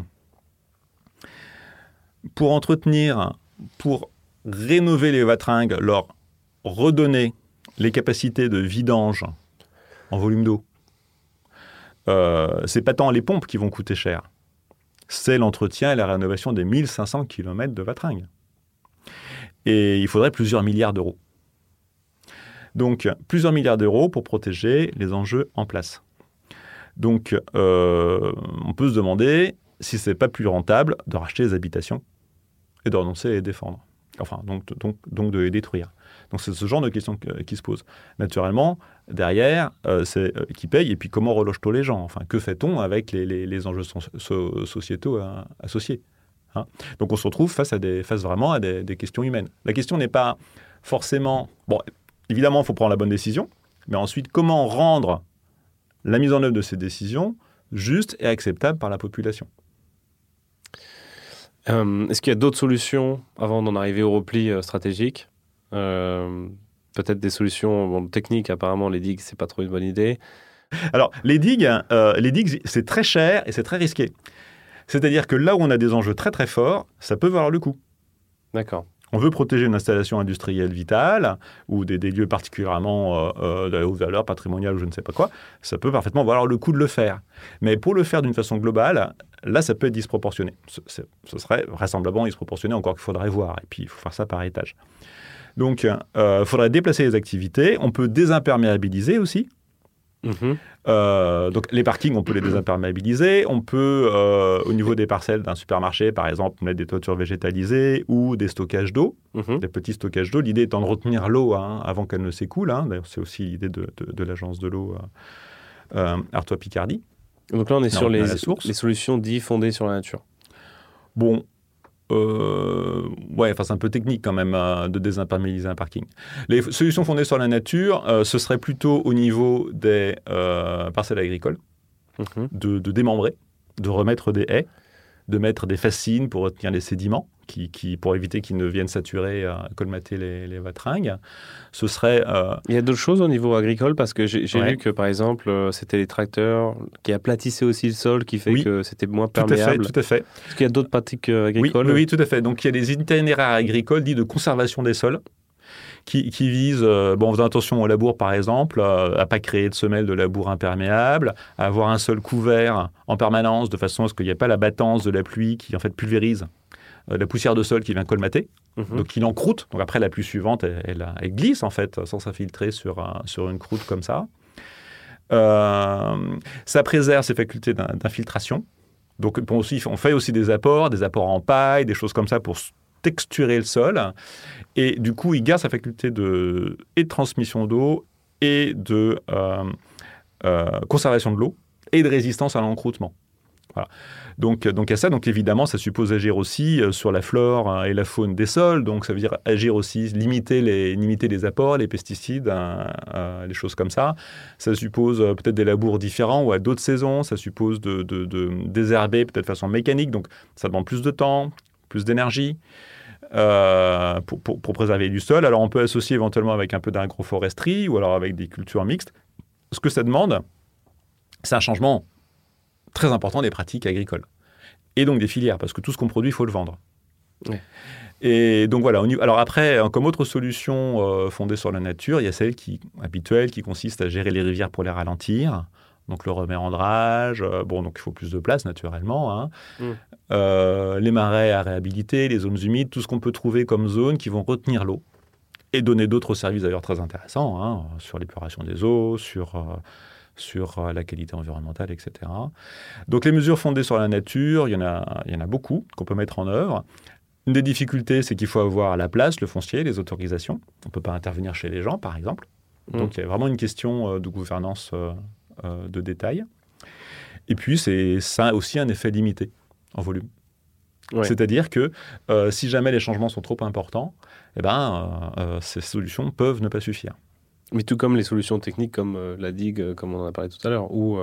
pour entretenir, pour rénover les vatringues, leur redonner les capacités de vidange en volume d'eau, euh, c'est pas tant les pompes qui vont coûter cher. c'est l'entretien et la rénovation des 1500 km de Vatringue. Et il faudrait plusieurs milliards d'euros. Donc, plusieurs milliards d'euros pour protéger les enjeux en place. Donc, euh, on peut se demander si ce n'est pas plus rentable de racheter les habitations et de renoncer à les défendre. Enfin, donc, donc, donc de les détruire. Donc, c'est ce genre de questions qui se posent. Naturellement, derrière, euh, c'est euh, qui paye et puis comment reloge-t-on les gens? Enfin, que fait-on avec les, enjeux sociétaux associés hein? Donc, on se retrouve face, à des, face vraiment à des, des questions humaines. La question n'est pas forcément. Bon, évidemment, il faut prendre la bonne décision, mais ensuite, comment rendre la mise en œuvre de ces décisions juste et acceptable par la population? Euh, est-ce qu'il y a d'autres solutions avant d'en arriver au repli euh, stratégique? Euh, Peut-être des solutions techniques, apparemment les digues, c'est pas trop une bonne idée. Alors, les digues, les digues c'est très cher et c'est très risqué. C'est-à-dire que là où on a des enjeux très très forts, ça peut valoir le coup. D'accord on veut protéger une installation industrielle vitale ou des, lieux particulièrement euh, euh, de haute valeur patrimoniale ou je ne sais pas quoi, ça peut parfaitement valoir le coup de le faire. Mais pour le faire d'une façon globale, là, ça peut être disproportionné. Ce, serait vraisemblablement disproportionné, encore qu'il faudrait voir. Et puis, il faut faire ça par étage. Donc, il euh, faudrait déplacer les activités. On peut désimperméabiliser aussi. Mhm. Euh, donc les parkings, on peut les désimperméabiliser. On peut, euh, au niveau des parcelles d'un supermarché, par exemple, mettre des toitures végétalisées ou des stockages d'eau, mhm. des petits stockages d'eau. L'idée étant de retenir l'eau hein, avant qu'elle ne s'écoule. Hein. D'ailleurs, c'est aussi l'idée de, l'agence de l'eau euh, Artois Picardie. Donc là, on est sur les, les solutions dites fondées sur la nature. Bon, euh, ouais, enfin c'est un peu technique quand même euh, de désimperméabiliser un parking. Les solutions fondées sur la nature, euh, ce serait plutôt au niveau des parcelles agricoles, mhm. de, démembrer, de remettre des haies, de mettre des fascines pour retenir les sédiments qui, pour éviter qu'ils ne viennent saturer, euh, colmater les, les, vatringues. Ce serait. Euh, Il y a d'autres choses au niveau agricole? Parce que j'ai vu que par exemple, euh, c'était les tracteurs qui aplatissaient aussi le sol, qui fait que c'était moins perméable. Tout à fait. Est-ce qu'il y a d'autres pratiques agricoles? oui, oui, tout à fait. Donc il y a des itinéraires agricoles dits de conservation des sols qui, qui vise, euh, bon, en faisant attention au labour par exemple, euh, à pas créer de semelles de labour imperméable, à avoir un sol couvert en permanence de façon à ce qu'il n'y ait pas la battance de la pluie qui en fait pulvérise euh, la poussière de sol qui vient colmater, mhm. donc il encroute. Donc après la pluie suivante, elle, elle, glisse en fait sans s'infiltrer sur, sur une croûte comme ça. ça préserve ses facultés d'infiltration. Donc aussi, on fait aussi des apports, des apports en paille, des choses comme ça pour texturer le sol. Et du coup, il garde sa faculté de, et de transmission d'eau et de euh, euh, conservation de l'eau et de résistance à l'encroûtement. Donc, donc à ça, donc évidemment, ça suppose agir aussi euh, sur la flore hein, et la faune des sols. Donc ça veut dire agir aussi, limiter les, limiter les apports, les pesticides, hein, les choses comme ça. Ça suppose peut-être des labours différents ou à d'autres saisons. Ça suppose de, désherber peut-être de façon mécanique. Donc ça demande plus de temps, plus d'énergie. Euh, pour, préserver du sol. Alors on peut associer éventuellement avec un peu d'agroforesterie ou alors avec des cultures mixtes. Ce que ça demande, c'est un changement très important des pratiques agricoles et donc des filières, parce que tout ce qu'on produit, il faut le vendre. Et donc voilà. Alors après, comme autre solution euh, fondée sur la nature, il y a celle qui habituelle qui consiste à gérer les rivières pour les ralentir donc le reméandrage. Euh, bon, donc il faut plus de place naturellement. Hein. Mm. Euh, les marais à réhabiliter, les zones humides, tout ce qu'on peut trouver comme zones qui vont retenir l'eau et donner d'autres services d'ailleurs très intéressants hein, sur l'épuration des eaux, sur, euh, sur la qualité environnementale, etc. Donc les mesures fondées sur la nature, il y en a, il y en a beaucoup qu'on peut mettre en œuvre. Une des difficultés, c'est qu'il faut avoir la place, le foncier, les autorisations. On ne peut pas intervenir chez les gens, par exemple. Mm. Donc il y a vraiment une question de gouvernance euh, de détails. Et puis, c'est ça aussi un effet limité en volume. C'est-à-dire que euh, si jamais les changements sont trop importants, eh ben, euh, ces solutions peuvent ne pas suffire. Mais tout comme les solutions techniques comme la digue, comme on en a parlé tout à l'heure, ou,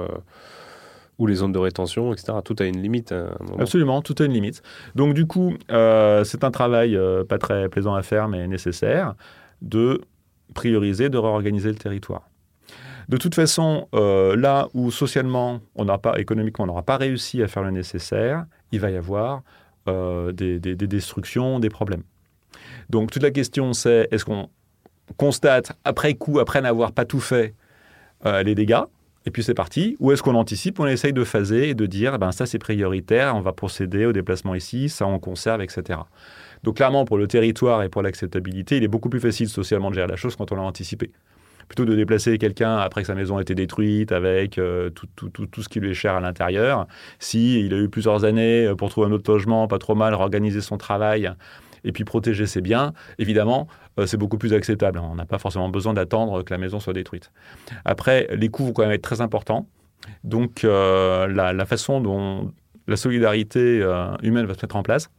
ou les zones de rétention, etc., tout a une limite. Absolument, tout a une limite. Donc du coup, c'est un travail pas très plaisant à faire, mais nécessaire, de prioriser, de réorganiser le territoire. De toute façon, euh, là où socialement, on n'a pas, économiquement, on n'aura pas réussi à faire le nécessaire, il va y avoir euh, des, destructions, des problèmes. Donc toute la question, c'est est-ce qu'on constate après coup, après n'avoir pas tout fait, euh, les dégâts Et puis c'est parti. Ou est-ce qu'on anticipe On essaye de phaser et de dire, ben ça c'est prioritaire, on va procéder au déplacement ici, ça on conserve, etc. Donc clairement, pour le territoire et pour l'acceptabilité, il est beaucoup plus facile socialement de gérer la chose quand on l'a anticipé. Plutôt de déplacer quelqu'un après que sa maison a été détruite avec euh, tout, tout, tout, tout, ce qui lui est cher à l'intérieur, si il a eu plusieurs années pour trouver un autre logement, pas trop mal, organiser son travail et puis protéger ses biens, évidemment, euh, c'est beaucoup plus acceptable. On n'a pas forcément besoin d'attendre que la maison soit détruite. Après, les coûts vont quand même être très importants. Donc, euh, la, façon dont la solidarité humaine va se mettre en place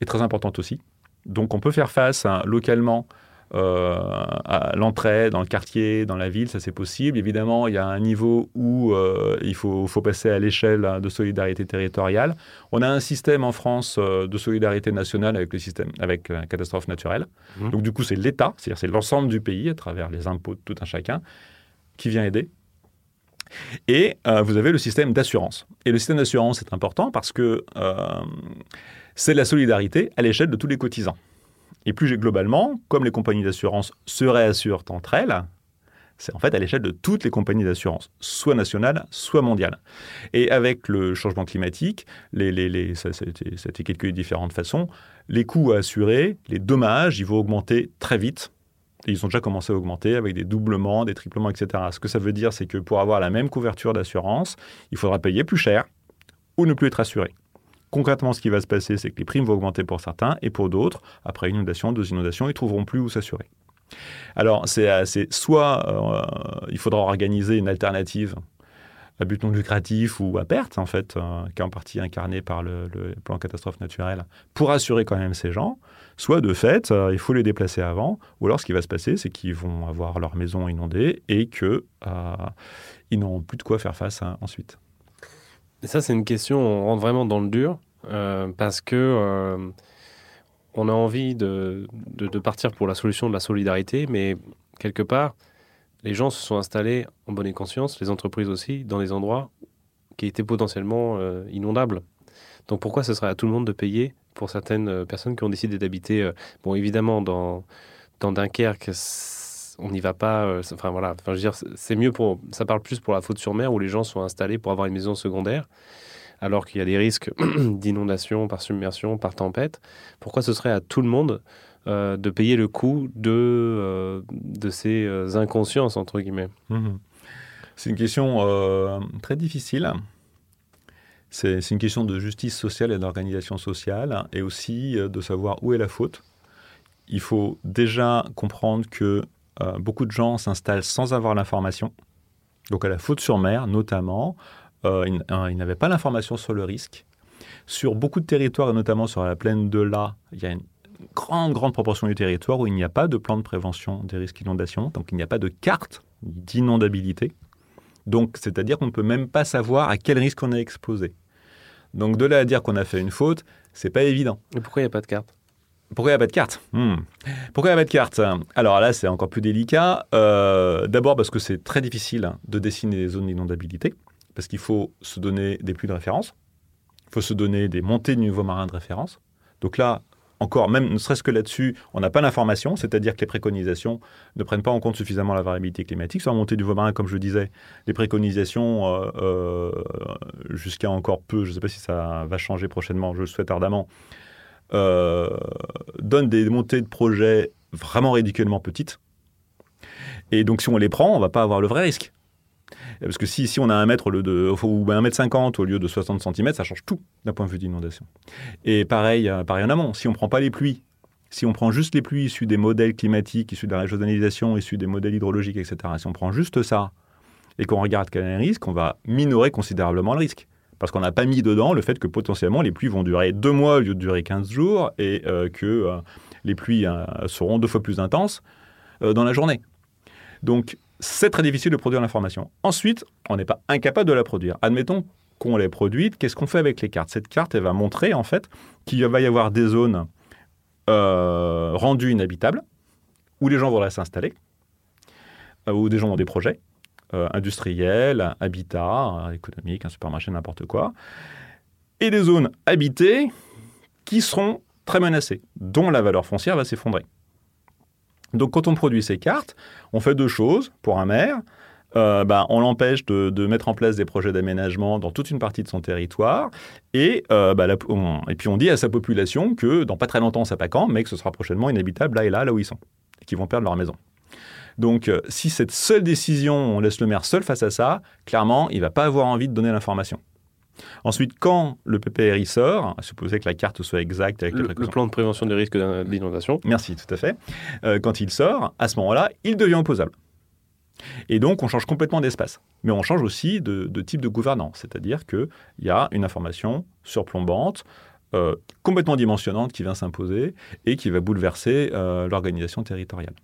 est très importante aussi. Donc on peut faire face hein, localement euh, à l'entrée, dans le quartier, dans la ville, ça c'est possible. Évidemment, il y a un niveau où euh, il faut, faut, passer à l'échelle hein, de solidarité territoriale. On a un système en France euh, de solidarité nationale avec le système avec la catastrophe naturelle. Mmh. Donc du coup, c'est l'État, c'est-à-dire c'est l'ensemble du pays à travers les impôts de tout un chacun qui vient aider. Et vous avez le système d'assurance. Et le système d'assurance est important parce que c'est la solidarité à l'échelle de tous les cotisants. Et plus globalement, comme les compagnies d'assurance se réassurent entre elles, c'est en fait à l'échelle de toutes les compagnies d'assurance, soit nationales, soit mondiales. Et avec le changement climatique, les, les, les, ça, ça, a été calculé de différentes façons, les coûts à assurer, les dommages, ils vont augmenter très vite. Et ils ont déjà commencé à augmenter avec des doublements, des triplements, etc. Ce que ça veut dire, c'est que pour avoir la même couverture d'assurance, il faudra payer plus cher ou ne plus être assuré. Concrètement, ce qui va se passer, c'est que les primes vont augmenter pour certains et pour d'autres, après une inondation, deux inondations, ils trouveront plus où s'assurer. Alors, c'est soit euh, il faudra organiser une alternative à but non lucratif ou à perte, en fait, euh, qui est en partie incarné par le, plan catastrophe naturelle, pour assurer quand même ces gens, soit de fait, euh, il faut les déplacer avant, ou alors ce qui va se passer, c'est qu'ils vont avoir leur maison inondée et qu'ils n'auront plus de quoi faire face ensuite. Ça, c'est une question, on rentre vraiment dans le dur, euh, parce que euh, on a envie de, de, partir pour la solution de la solidarité, mais quelque part, les gens se sont installés en bonne et conscience, les entreprises aussi, dans des endroits qui étaient potentiellement euh, inondables. Donc pourquoi ce serait à tout le monde de payer pour certaines personnes qui ont décidé d'habiter, bon évidemment dans, dans Dunkerque, on n'y va pas. Euh, enfin voilà, enfin, je veux dire, c'est mieux pour. Ça parle plus pour la faute sur mer où les gens sont installés pour avoir une maison secondaire, alors qu'il y a des risques d'inondation, par submersion, par tempête. Pourquoi ce serait à tout le monde euh, de payer le coût de, euh, de ces inconsciences, entre guillemets? Mmh C'est une question très difficile. C'est une question de justice sociale et d'organisation sociale, et aussi de savoir où est la faute. Il faut déjà comprendre que euh, beaucoup de gens s'installent sans avoir l'information. Donc à la faute sur mer, notamment, euh, ils, n'avaient pas l'information sur le risque. Sur beaucoup de territoires, et notamment sur la plaine de La, il y a une grande, grande proportion du territoire où il n'y a pas de plan de prévention des risques d'inondation, donc il n'y a pas de carte d'inondabilité. Donc, c'est-à-dire qu'on ne peut même pas savoir à quel risque on est exposé. Donc, de là à dire qu'on a fait une faute, c'est pas évident. Et pourquoi il n'y a pas de carte? Pourquoi il n'y a pas de carte hmm. Pourquoi il n'y a pas de carte Alors là, c'est encore plus délicat. Euh, d'abord parce que c'est très difficile de dessiner des zones d'inondabilité, parce qu'il faut se donner des pluies de référence, il faut se donner des montées de niveau marin de référence. Donc là, encore, même ne serait-ce que là-dessus, on n'a pas l'information, c'est-à-dire que les préconisations ne prennent pas en compte suffisamment la variabilité climatique. Sur la montée du niveau marin, comme je le disais, les préconisations, euh, euh, jusqu'à encore peu, je ne sais pas si ça va changer prochainement, je le souhaite ardemment, euh, donne des montées de projets vraiment ridiculement petites. Et donc, si on les prend, on va pas avoir le vrai risque. Parce que si, si on a un mètre de, ou un mètre 50 au lieu de 60 cm, ça change tout d'un point de vue d'inondation. Et pareil, euh, pareil en amont, si on ne prend pas les pluies, si on prend juste les pluies issues des modèles climatiques, issues de la régionalisation, issues des modèles hydrologiques, etc., si on prend juste ça et qu'on regarde quel est le risque, on va minorer considérablement le risque parce qu'on n'a pas mis dedans le fait que potentiellement les pluies vont durer deux mois au lieu de durer 15 jours et euh, que euh, les pluies euh, seront deux fois plus intenses dans la journée. Donc c'est très difficile de produire l'information. Ensuite, on n'est pas incapable de la produire. Admettons qu'on l'ait produite, qu'est-ce qu'on fait avec les cartes? Cette carte, va montrer en fait qu'il va y avoir des zones rendues inhabitables où les gens vont s'installer, où des gens ont des projets, euh, habitat, économique, un supermarché, n'importe quoi, et des zones habitées qui seront très menacées, dont la valeur foncière va s'effondrer. Donc quand on produit ces cartes, on fait deux choses pour un maire. euh, bah, on l'empêche de, mettre en place des projets d'aménagement dans toute une partie de son territoire. Et, euh, bah, puis on dit à sa population que dans pas très longtemps, ça pas quand, mais que ce sera prochainement inhabitable là et là, là où ils sont, et qu'ils vont perdre leur maison. Donc, euh, si cette seule décision, on laisse le maire seul face à ça, clairement, il va pas avoir envie de donner l'information. Ensuite, quand le PPRI sort, à supposer que la carte soit exacte avec le, le plan de prévention des risques d'inondation. Merci, tout à fait. quand il sort, à ce moment-là, il devient opposable. Et donc, on change complètement d'espace. Mais on change aussi de, type de gouvernance, c'est-à-dire qu'il y a une information surplombante, euh, complètement dimensionnante qui vient s'imposer et qui va bouleverser euh, l'organisation territoriale.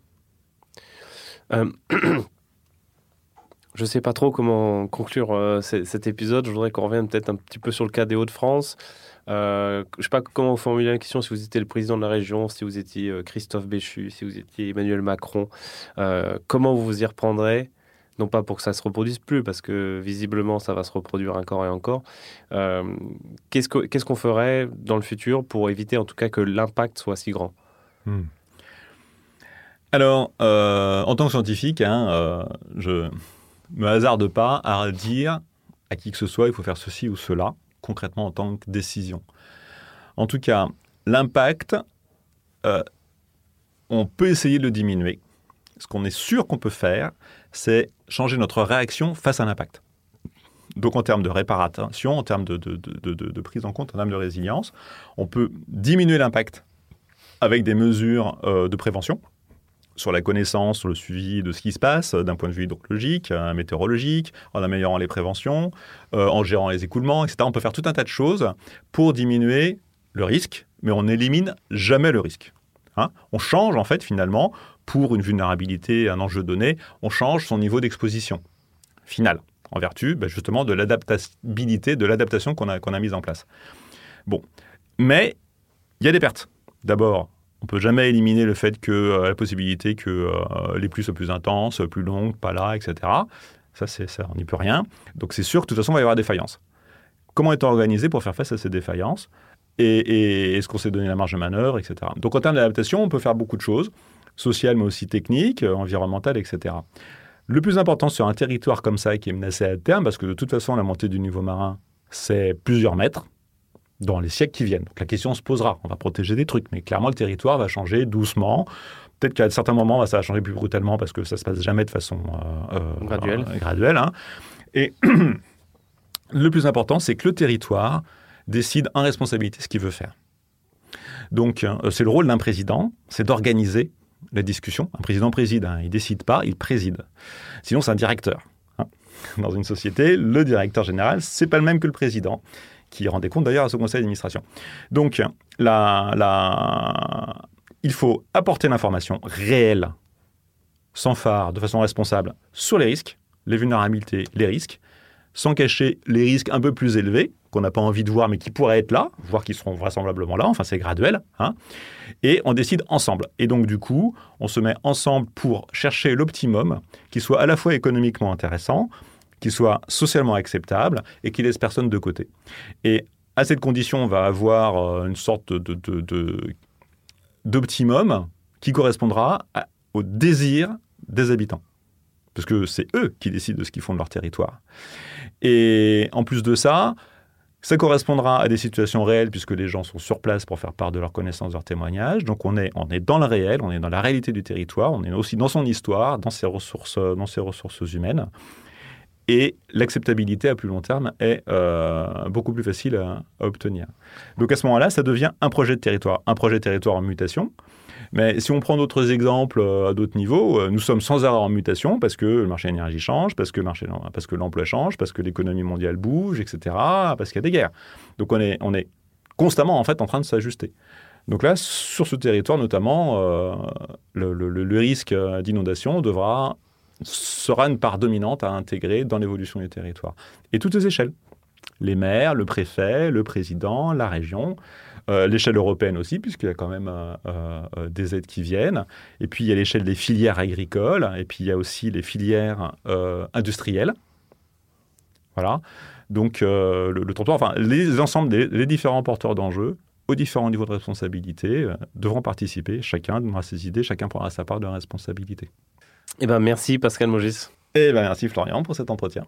Euh, je ne sais pas trop comment conclure cet épisode. Je voudrais qu'on revienne peut-être un petit peu sur le cas des Hauts-de-France. Euh, je ne sais pas comment vous formulez la question, si vous étiez le président de la région, si vous étiez euh, Christophe Béchu, si vous étiez Emmanuel Macron, euh, comment vous vous y reprendrez? Non pas pour que ça se reproduise plus, parce que visiblement ça va se reproduire encore et encore. Qu'est-ce qu'on ferait dans le futur pour éviter en tout cas que l'impact soit si grand? Hmm. Alors, en tant que scientifique, hein, je me hasarde pas à dire à qui que ce soit il faut faire ceci ou cela concrètement en tant que décision. En tout cas, l'impact, euh, on peut essayer de le diminuer. Ce qu'on est sûr qu'on peut faire, c'est changer notre réaction face à l'impact. Donc en termes de réparation, en termes de, de, prise en compte, en termes de résilience, on peut diminuer l'impact avec des mesures euh, de prévention sur la connaissance, sur le suivi de ce qui se passe d'un point de vue hydrologique, euh, météorologique, en améliorant les préventions, euh, en gérant les écoulements, etc. On peut faire tout un tas de choses pour diminuer le risque, mais on n'élimine jamais le risque. Hein. on change en fait finalement, pour une vulnérabilité, un enjeu donné, on change son niveau d'exposition final, en vertu ben, justement de l'adaptabilité, de l'adaptation qu'on a, qu'on a mise en place. Bon, mais il y a des pertes. D'abord, on peut jamais éliminer le fait que euh, la possibilité que euh, les pluies soient plus intenses, plus longues, pas là, etc. Ça, c'est ça, on n'y peut rien. Donc c'est sûr que de toute façon, il va y avoir des défaillances. Comment est-on organisé pour faire face à ces défaillances Et, est-ce qu'on s'est donné la marge de manœuvre, etc. Donc en termes d'adaptation, on peut faire beaucoup de choses, sociales mais aussi techniques, euh, environnementales, etc. Le plus important sur un territoire comme ça qui est menacé à terme, parce que de toute façon, la montée du niveau marin, c'est plusieurs mètres, dans les siècles qui viennent. Donc la question se posera. On va protéger des trucs, mais clairement le territoire va changer doucement. Peut-être qu'à certains moments, ça va changer plus brutalement parce que ça se passe jamais de façon euh, euh, graduelle. graduelle hein. Et le plus important, c'est que le territoire décide en responsabilité ce qu'il veut faire. Donc euh, c'est le rôle d'un président, c'est d'organiser la discussion. Un président préside, hein. il décide pas, il préside. Sinon, c'est un directeur. Hein. Dans une société, le directeur général, c'est pas le même que le président qui rendait compte d'ailleurs à ce conseil d'administration. Donc, il faut apporter l'information réelle, sans phare, de façon responsable, sur les risques, les vulnérabilités, les risques, sans cacher les risques un peu plus élevés, qu'on n'a pas envie de voir, mais qui pourraient être là, voire qui seront vraisemblablement là, enfin c'est graduel, hein, et on décide ensemble. Et donc du coup, on se met ensemble pour chercher l'optimum qui soit à la fois économiquement intéressant, qui soit socialement acceptable et qui laisse personne de côté. Et à cette condition, on va avoir euh, une sorte de, d'optimum qui correspondra au désir des habitants. Parce que c'est eux qui décident de ce qu'ils font de leur territoire. Et en plus de ça, ça correspondra à des situations réelles puisque les gens sont sur place pour faire part de leurs connaissances, de leurs témoignages. Donc on est, on est dans le réel, on est dans la réalité du territoire, on est aussi dans son histoire, dans ses ressources, dans ses ressources humaines et l'acceptabilité à plus long terme est euh, beaucoup plus facile à, obtenir. Donc à ce moment-là, ça devient un projet de territoire, un projet de territoire en mutation. Mais si on prend d'autres exemples euh, à d'autres niveaux, euh, nous sommes sans arrêt en mutation parce que le marché de l'énergie change, parce que, marché, parce que l'emploi change, parce que l'économie mondiale bouge, etc., parce qu'il y a des guerres. Donc on est, on est constamment en fait en train de s'ajuster. Donc là, sur ce territoire notamment, le, le risque d'inondation devra sera une part dominante à intégrer dans l'évolution du territoire. Et toutes les échelles. Les maires, le préfet, le président, la région, euh, l'échelle européenne aussi, puisqu'il y a quand même euh, euh, des aides qui viennent. Et puis il y a l'échelle des filières agricoles, et puis il y a aussi les filières industrielles. Voilà. Donc le, le enfin les ensembles des les différents porteurs d'enjeux aux différents niveaux de responsabilité devront participer. Chacun donnera ses idées, chacun prendra sa part de responsabilité. Eh ben, merci Pascal Mogis. Et ben merci Florian pour cet entretien.